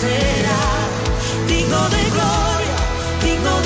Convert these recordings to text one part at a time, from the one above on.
será digno de gloria, digno de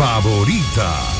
favorita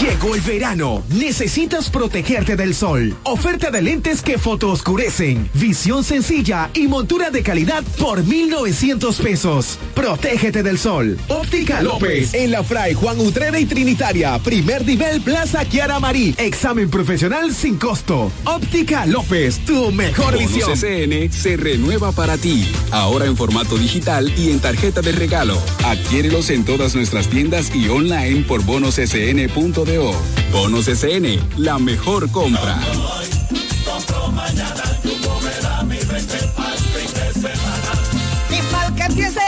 Llegó el verano. Necesitas protegerte del sol. Oferta de lentes que fotooscurecen. Visión sencilla y montura de calidad por 1,900 pesos. Protégete del sol. Óptica López. En la Fray Juan Utrera y Trinitaria. Primer nivel Plaza Kiara Marí. Examen profesional sin costo. Óptica López. Tu mejor visión. CCN se renueva para ti. Ahora en formato digital y en tarjeta de regalo. Adquiérelos en todas nuestras tiendas y online por bonoscn.com de Bonos SN, la mejor compra. Y mal que piense que el 20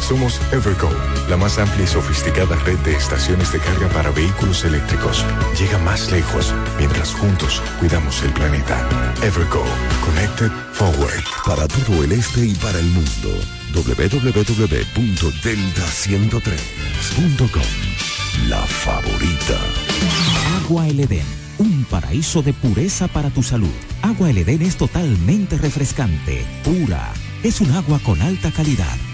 Somos Evergo, la más amplia y sofisticada red de estaciones de carga para vehículos eléctricos. Llega más lejos mientras juntos cuidamos el planeta. Evergo, Connected Forward. Para todo el este y para el mundo, www.delta103.com. La favorita. Agua El Edén, un paraíso de pureza para tu salud. Agua El Edén es totalmente refrescante, pura. Es un agua con alta calidad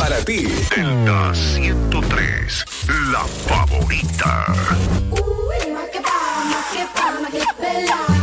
para ti. Delta 103, la favorita. Uy, más que pa, más que pa, más que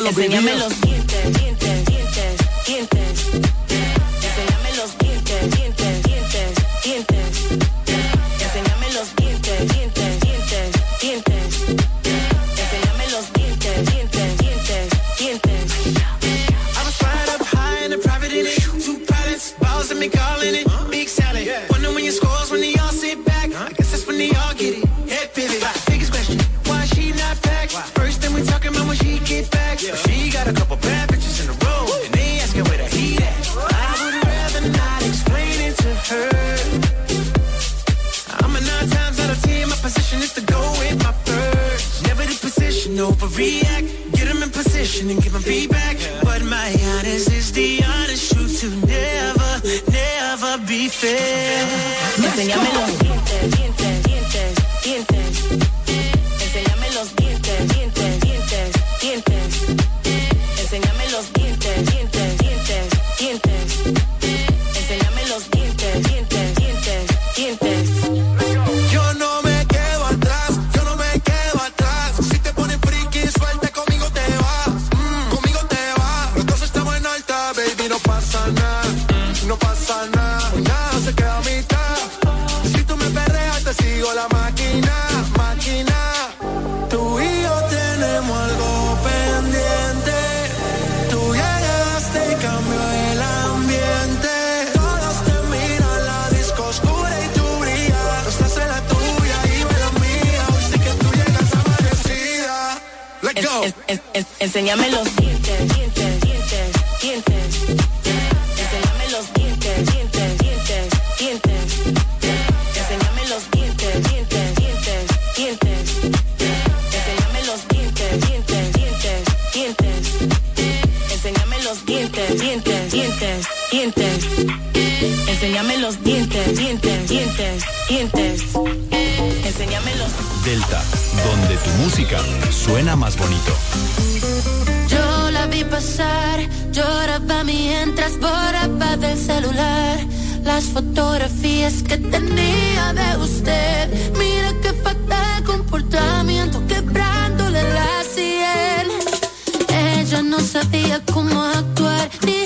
lo enséñamelo. las borraba del celular las fotografías que tenía de usted. Mira qué fatal comportamiento quebrándole la sien. Ella no sabía cómo actuar ni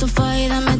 so far y dame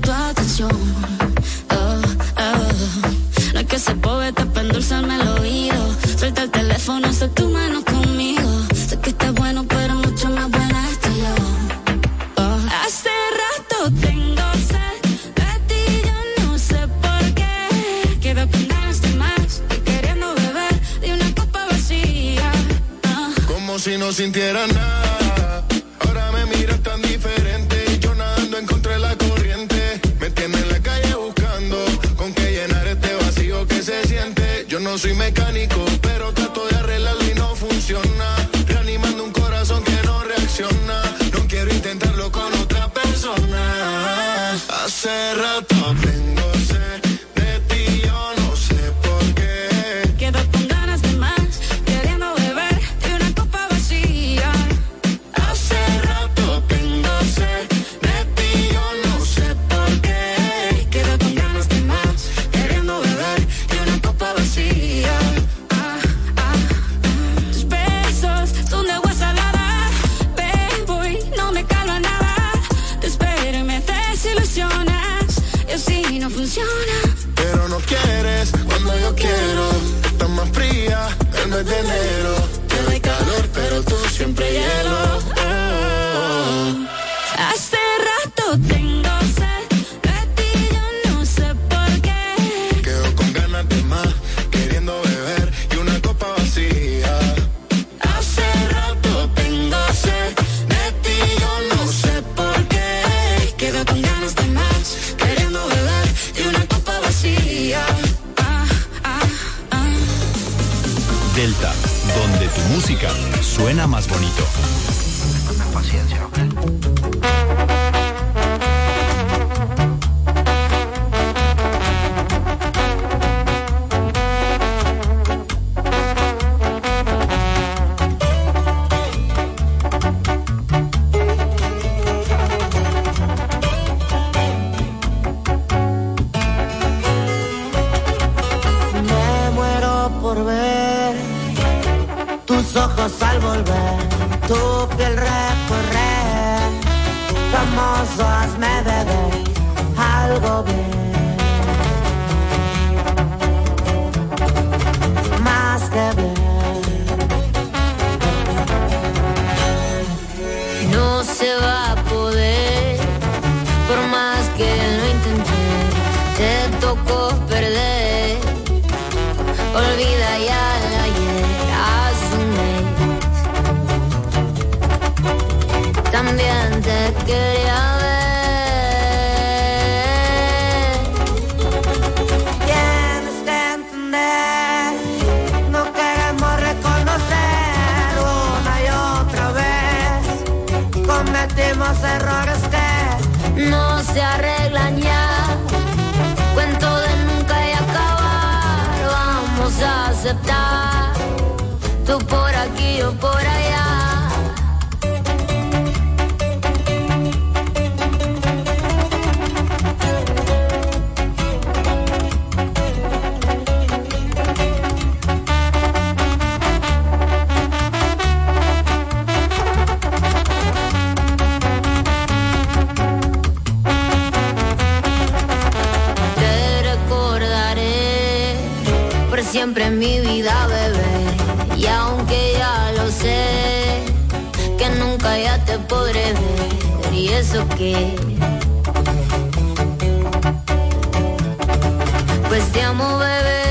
Te amo, bebé.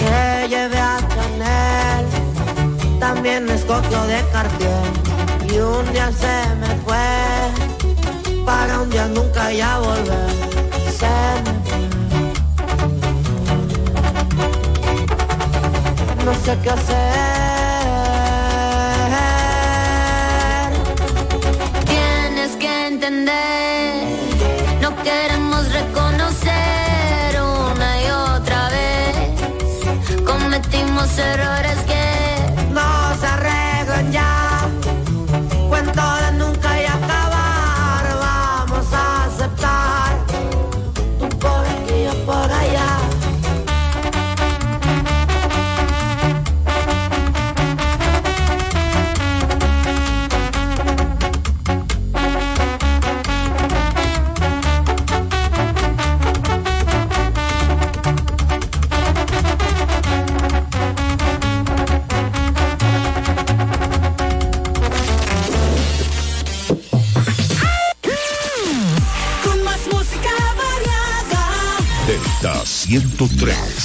Te llevé a Chanel, también escogió de Cartier. Y un día se me fue, para un día nunca ya volver. No sé qué hacer. tienes que entender los errores que industrial.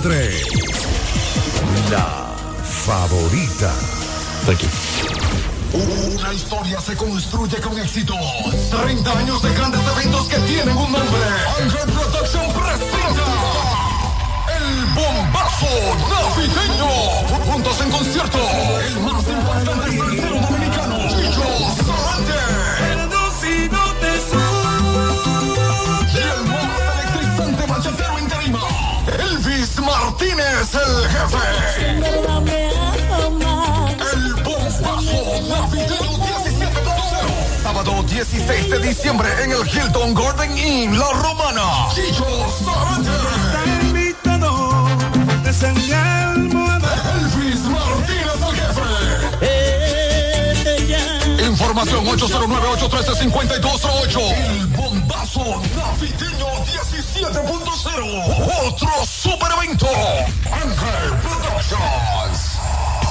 101.3. La favorita. Aquí. Una historia se construye con éxito. 30 años de grandes eventos que tienen un nombre. Angel Production presenta. El bombazo navideño. Juntos en concierto. El más importante tercero dominicano. Elvis Martínez, el jefe. El bombazo navideño 17.0. Sábado 16 de diciembre en el Hilton Garden Inn, La Romana. Chicho Sarante. Está invitado, Elvis Martínez, el jefe. Información 809-813-5208. El bombazo navideño. 17.0. Otro super evento. Ángel Productions.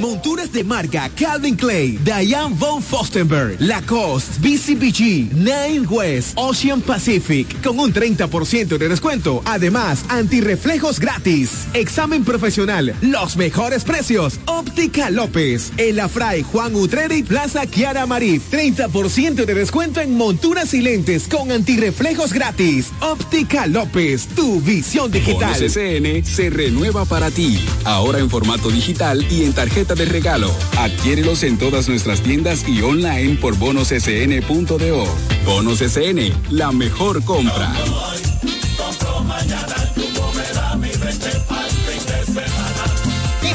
Monturas de marca Calvin Clay, Diane von Fostenberg, Lacoste, BCBG, Nine West, Ocean Pacific, con un 30% de descuento. Además, antirreflejos gratis. Examen profesional, los mejores precios. Óptica López, Afray, Juan Utrera y Plaza Kiara Marí. 30% de descuento en monturas y lentes con antirreflejos gratis. Óptica López, tu visión digital. SN se renueva para ti. Ahora en formato digital y en tarjeta de regalo. Adquiérelos en todas nuestras tiendas y online por bonossn.do. Bonos SN, la mejor compra. Y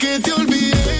Que te olvidé,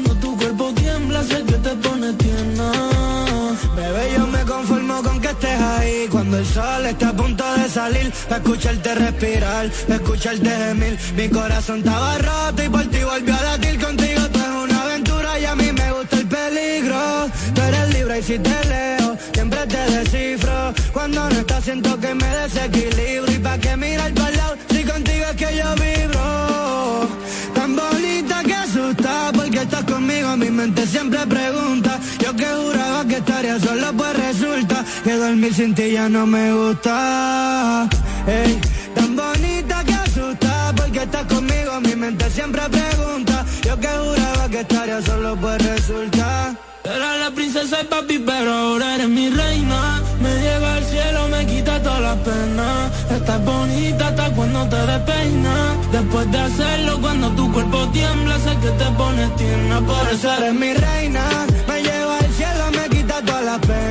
ahí. Cuando el sol está a punto de salir, para escucharte respirar, para escucharte gemir. Mi corazón estaba roto y por ti volvió a latir contigo. Tú es una aventura y a mí me gusta el peligro. Tú eres libre y si te leo, siempre te descifro. Cuando no estás, siento que me desequilibro. Y pa' que mirar para lado, si contigo es que yo vibro. Tan bonita que asusta, porque estás conmigo, mi mente siempre pregunta. Yo que juraba que estaría solo, pues resulta que dormir sin ti ya no me gusta. Ey, tan bonita que asusta, porque estás conmigo, mi mente siempre pregunta. Yo que juraba que estaría solo, pues resulta. Era la princesa de papi, pero ahora eres mi reina. Me lleva al cielo, me quita todas las penas. Estás bonita hasta cuando te despeinas. Después de hacerlo, cuando tu cuerpo tiembla, sé que te pones tierna. Por eso eres mi reina. Me lleva al cielo, me quita todas las penas.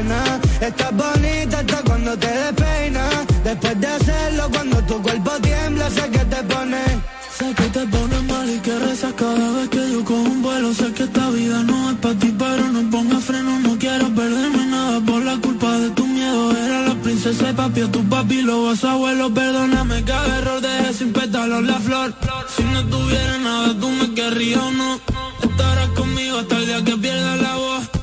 Estás bonita hasta cuando te despeinas. Después de hacerlo, cuando tu cuerpo tiembla, sé que te pone. Sé que te pone mal y que rezas cada vez que yo cojo un vuelo. Sé que esta vida no es para ti, pero no ponga freno. No quiero perderme nada por la culpa de tu miedo. Era la princesa papi, a tu papi, lo vas abuelo. Perdóname cada error, dejé sin pétalos la flor. Si no tuviera nada, tú me querrías o no. Estarás conmigo hasta el día que pierda la voz.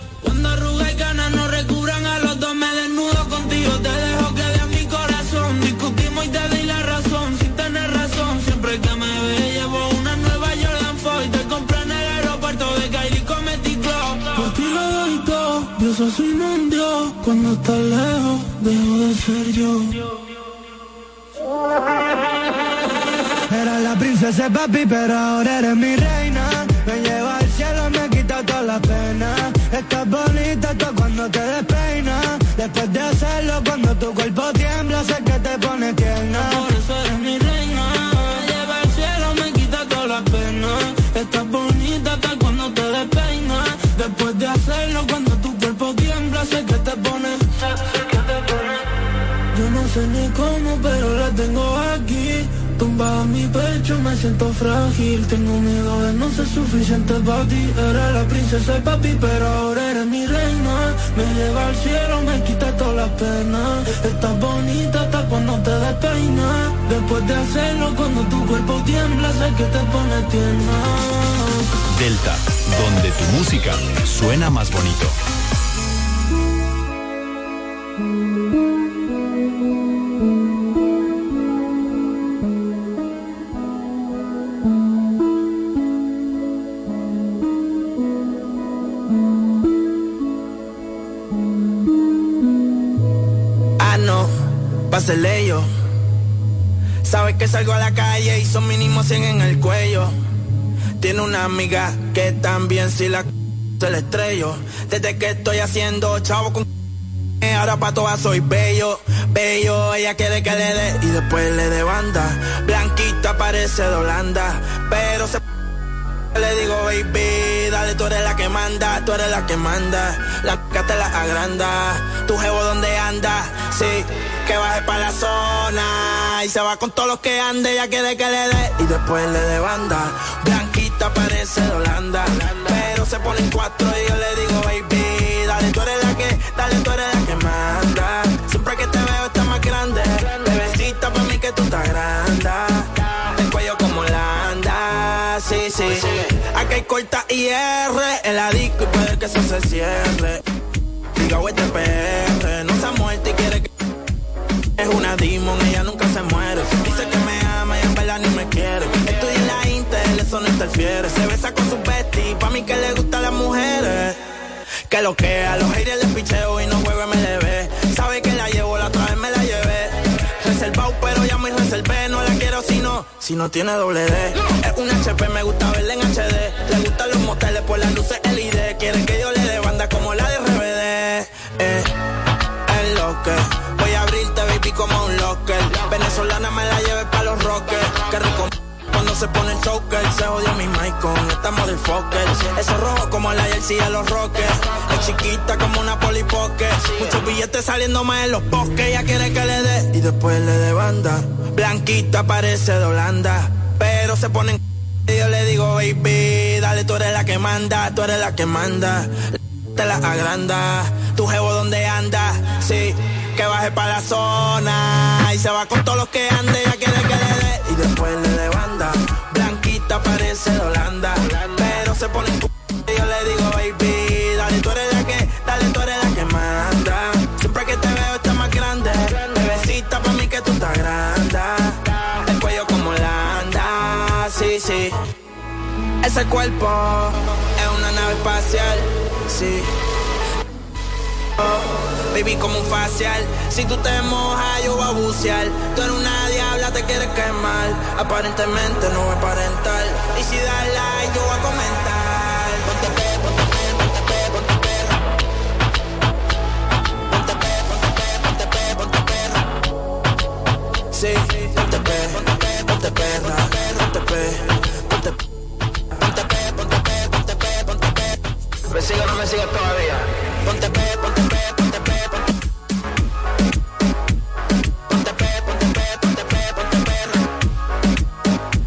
Cuando estás lejos, dejo de ser yo. Era la princesa papi, pero ahora eres mi reina. Me lleva al cielo, me quita toda la pena. Estás bonita tú cuando te despeinas. Después de hacerlo, cuando tu cuerpo tiembla, Yo no sé ni cómo, pero la tengo aquí. Tumbada en mi pecho, me siento frágil. Tengo miedo de no ser suficiente para ti. Era la princesa de papi, pero ahora eres mi reina. Me lleva al cielo, me quita todas las penas. Estás bonita hasta cuando te despeinas. Después de hacerlo, cuando tu cuerpo tiembla, sé que te pone tierna. Delta, donde tu música suena más bonito. Ah, no, pásele yo. Sabes que salgo a la calle y son mínimo 100 en el cuello. Tiene una amiga que también si la se la estrello. Desde que estoy haciendo chavo con ahora pa' todas soy bello, bello. Ella quiere que le dé y después le dé banda. Blanquita parece de Holanda, pero se le digo, baby, dale, tú eres la que manda, tú eres la que manda. La que te la agranda. Tu jevo donde anda, que baje para la zona. Y se va con todos los que ande, ella quiere que le dé y después le dé banda. Blanquita parece de Holanda, pero se pone en cuatro y yo le digo, baby, dale, tú eres la que, dale, tú eres la que manda. Siempre que te veo estás más grande, bebecita para mí que tú estás grande. El cuello como Holanda, sí, sí. Aquí hay corta IR en la disco y puede que eso se cierre. No se ha muerto y quiere que es una demon, ella nunca se muere. Dice que me ama y en verdad ni me quiere. Estoy en la Intel, eso no interfiere. Se besa con su bestie, pa' mí que le gustan las mujeres. Que lo que a los haters les picheo y no juego MLB. Sabe que la llevo, la otra vez me la llevé. Reservado, pero ya me reservé. No la quiero si no, si no tiene doble D. Es un HP, me gusta verla en HD. Le gustan los moteles por las luces LED. Quieren que yo le dé banda como la de. Eh, es voy a abrirte, baby, como un locker. Venezolana me la lleve pa' los rockers. Que rico cuando se pone el choker, se jodió mi mic con esta motherfucker. Eso rojo como la jersey de los rockers. Es chiquita como una polipoque. Muchos billetes saliendo más en los bosques. Ella quiere que le dé y después le dé banda. Blanquita parece de Holanda, pero se pone en y yo le digo, baby, dale, tú eres la que manda, tú eres la que manda. Te la agranda, tu jevo donde anda, sí, que baje para la zona. Y se va con todos los que ande, ella quiere que le dé y después le dé banda. Blanquita parece de Holanda, pero se pone en y yo le digo, baby, dale, tú eres la que, dale, tú eres la que manda. Siempre que te veo estás más grande, bebecita pa' mí que tú estás grande. El cuello como Holanda, sí, sí. Ese cuerpo es una nave espacial, sí. Oh, baby, como un facial. Si tú te mojas, yo voy a bucear. Tú eres una diabla, te quieres quemar. Aparentemente no voy a aparentar. Y si das like, yo voy a comentar. Ponte pe, ponte pe, ponte pe, ponte perra. Ponte pe, ponte pe, ponte pe, ponte perra. Sí, ponte pe, ponte pe, ponte perra. Ponte pe, ponte pe. ¿Me sigue o no me sigue todavía? Ponte pe, ponte pe, ponte pe, ponte Ponte pe, ponte pe, ponte pe, ponte.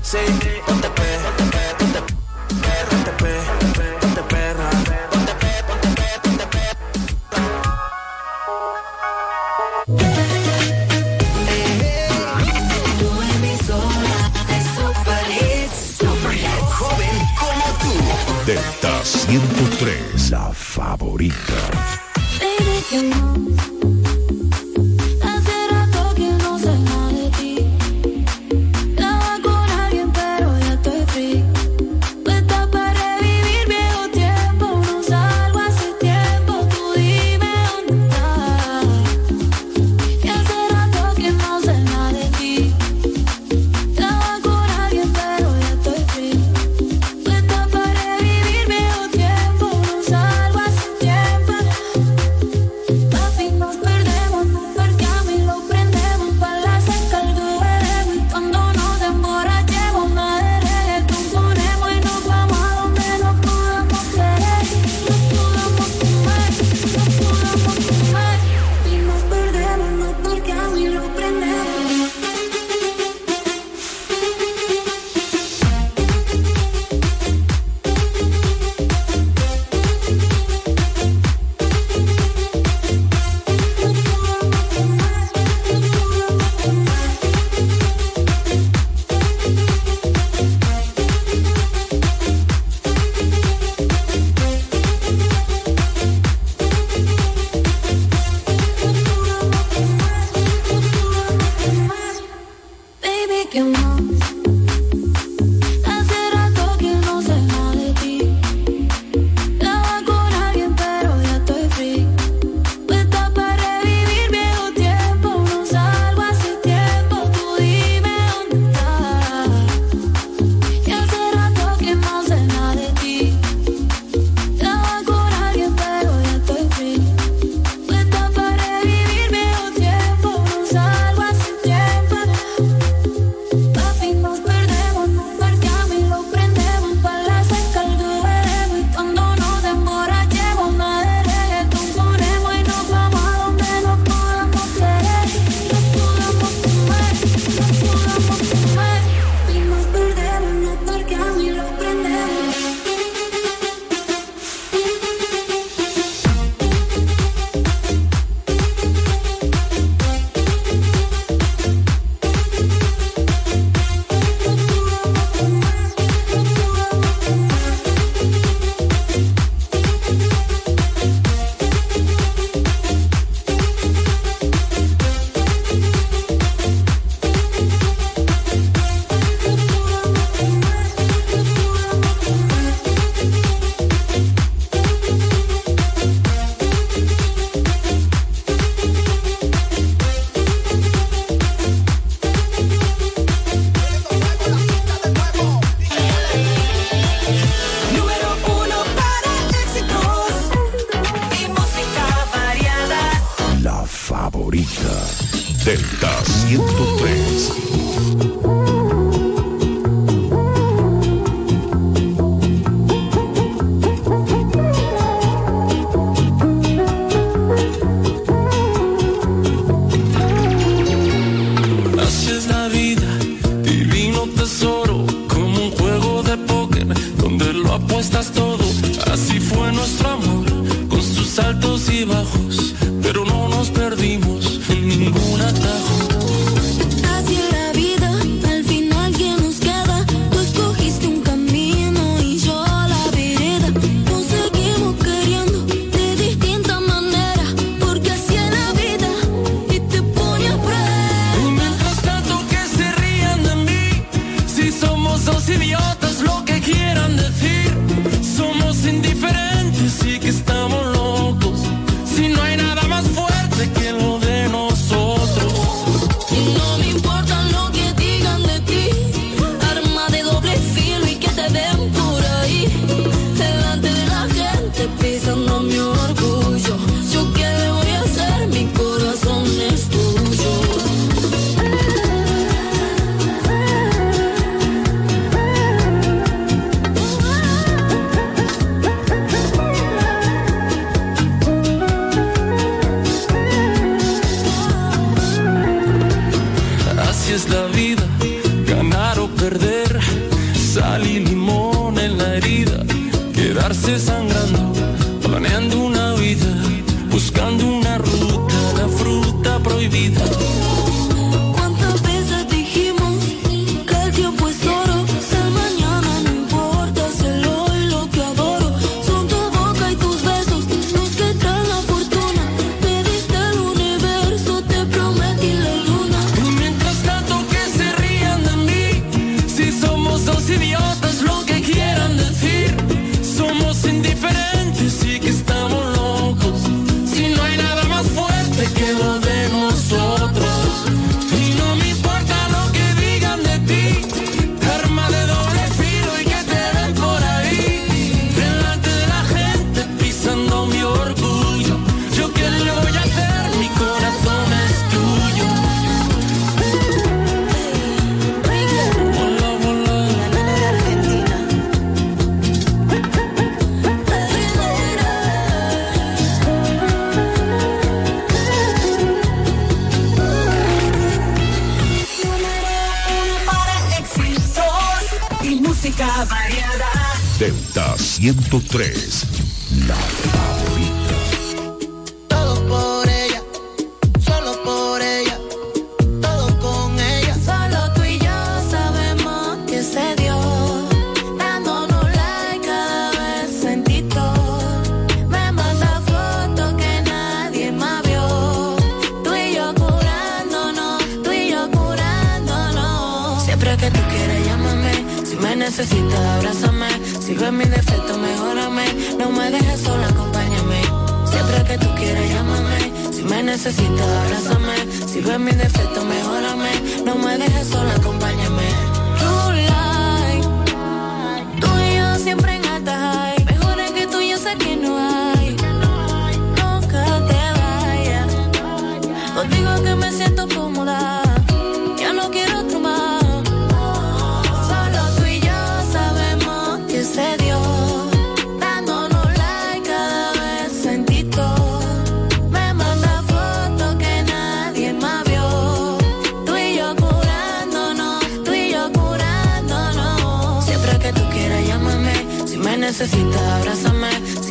Sí, ponte pe, ponte ponte Joven como tú. Delta favorita.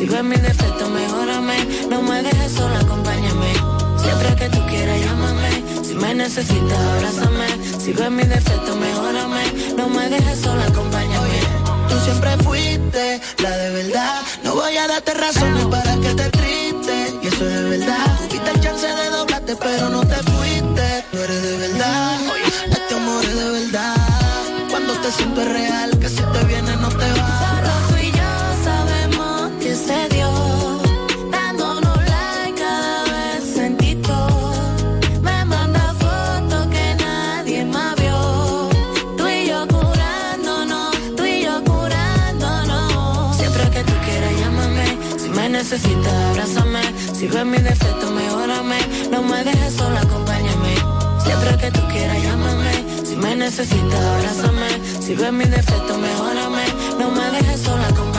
Abrázame. Si ves mi defecto, mejórame. No me dejes sola, acompáñame. Siempre que tú quieras, llámame. Si me necesitas, abrázame. Si ves mi defecto, mejórame. No me dejes sola, acompáñame. Tú siempre fuiste la de verdad. No voy a darte razones para que te triste. Y eso es de verdad. Tuviste el chance de doblarte, pero no te fuiste. No eres de verdad. Este amor es de verdad. Cuando te siento real, que si te viene no te va. Necesitas, abrázame. Si ves mi defecto, mejórame. No me dejes sola, acompáñame. Siempre que tú quieras, llámame. Si me necesitas, abrázame. Si ves mi defecto, mejórame. No me dejes sola, acompáñame.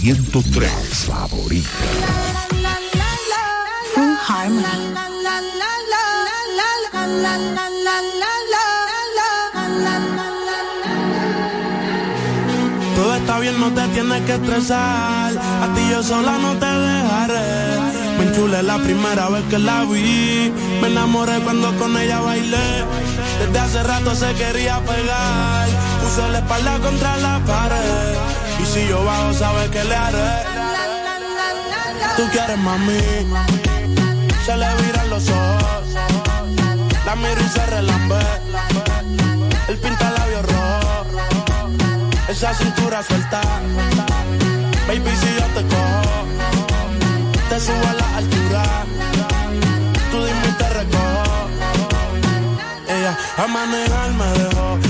103, favorita. Full Harmony. Todo está bien, no te tienes que estresar. A ti yo sola no te dejaré. Me enchulé la primera vez que la vi. Me enamoré cuando con ella bailé. Desde hace rato se quería pegar. Puse la espalda contra la pared. Y si yo bajo, sabes que le haré. Tú quieres mami. Se le viran los ojos. La miro y se relambe. El pinta labios rojo esa cintura suelta. Baby, si yo te cojo, te subo a la altura. Tú dime y te recojo. Ella a manejar me dejó.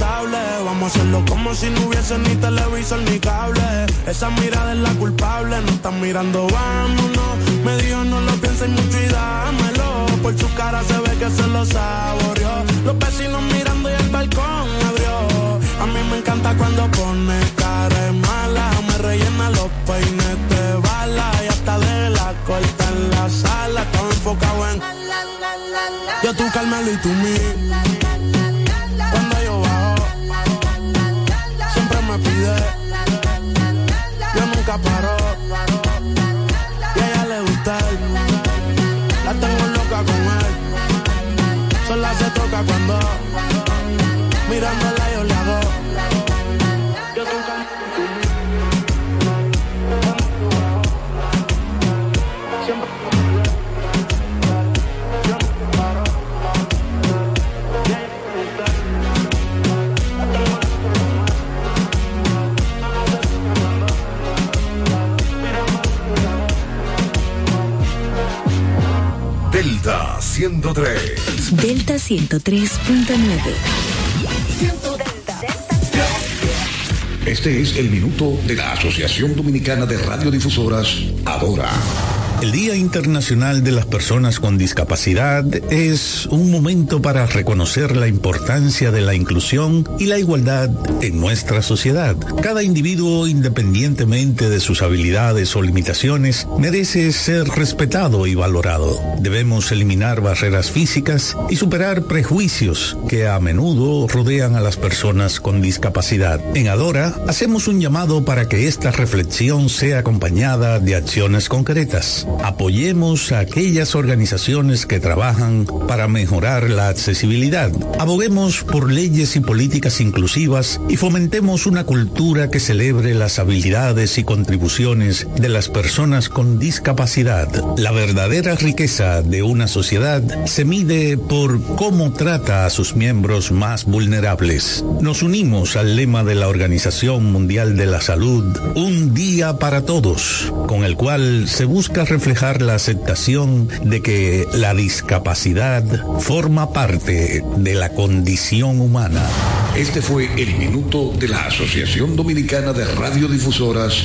Vamos a hacerlo como si no hubiese ni televisor ni cable. Esa mirada es la culpable, no están mirando, vámonos. Me dijo no lo pienses mucho y dámelo. Por su cara se ve que se lo saboreó. Los vecinos mirando y el balcón abrió. A mí me encanta cuando pone cara mala. Me rellena los peines de bala. Y hasta de la corta en la sala. Estaba enfocado en yo tú Carmelo y tú mí. Yo nunca paró. Y a ella le gusta él. La tengo loca con él. Sola se toca cuando mirándola 103. Delta 103.9. Este es el minuto de la Asociación Dominicana de Radiodifusoras, Adora. El Día Internacional de las Personas con Discapacidad es un momento para reconocer la importancia de la inclusión y la igualdad en nuestra sociedad. Cada individuo, independientemente de sus habilidades o limitaciones, merece ser respetado y valorado. Debemos eliminar barreras físicas y superar prejuicios que a menudo rodean a las personas con discapacidad. En Adora hacemos un llamado para que esta reflexión sea acompañada de acciones concretas. Apoyemos a aquellas organizaciones que trabajan para mejorar la accesibilidad. Aboguemos por leyes y políticas inclusivas y fomentemos una cultura que celebre las habilidades y contribuciones de las personas con discapacidad. La verdadera riqueza de una sociedad se mide por cómo trata a sus miembros más vulnerables. Nos unimos al lema de la Organización Mundial de la Salud, Un día para todos, con el cual se busca reflejar la aceptación de que la discapacidad forma parte de la condición humana. Este fue el minuto de la Asociación Dominicana de Radiodifusoras,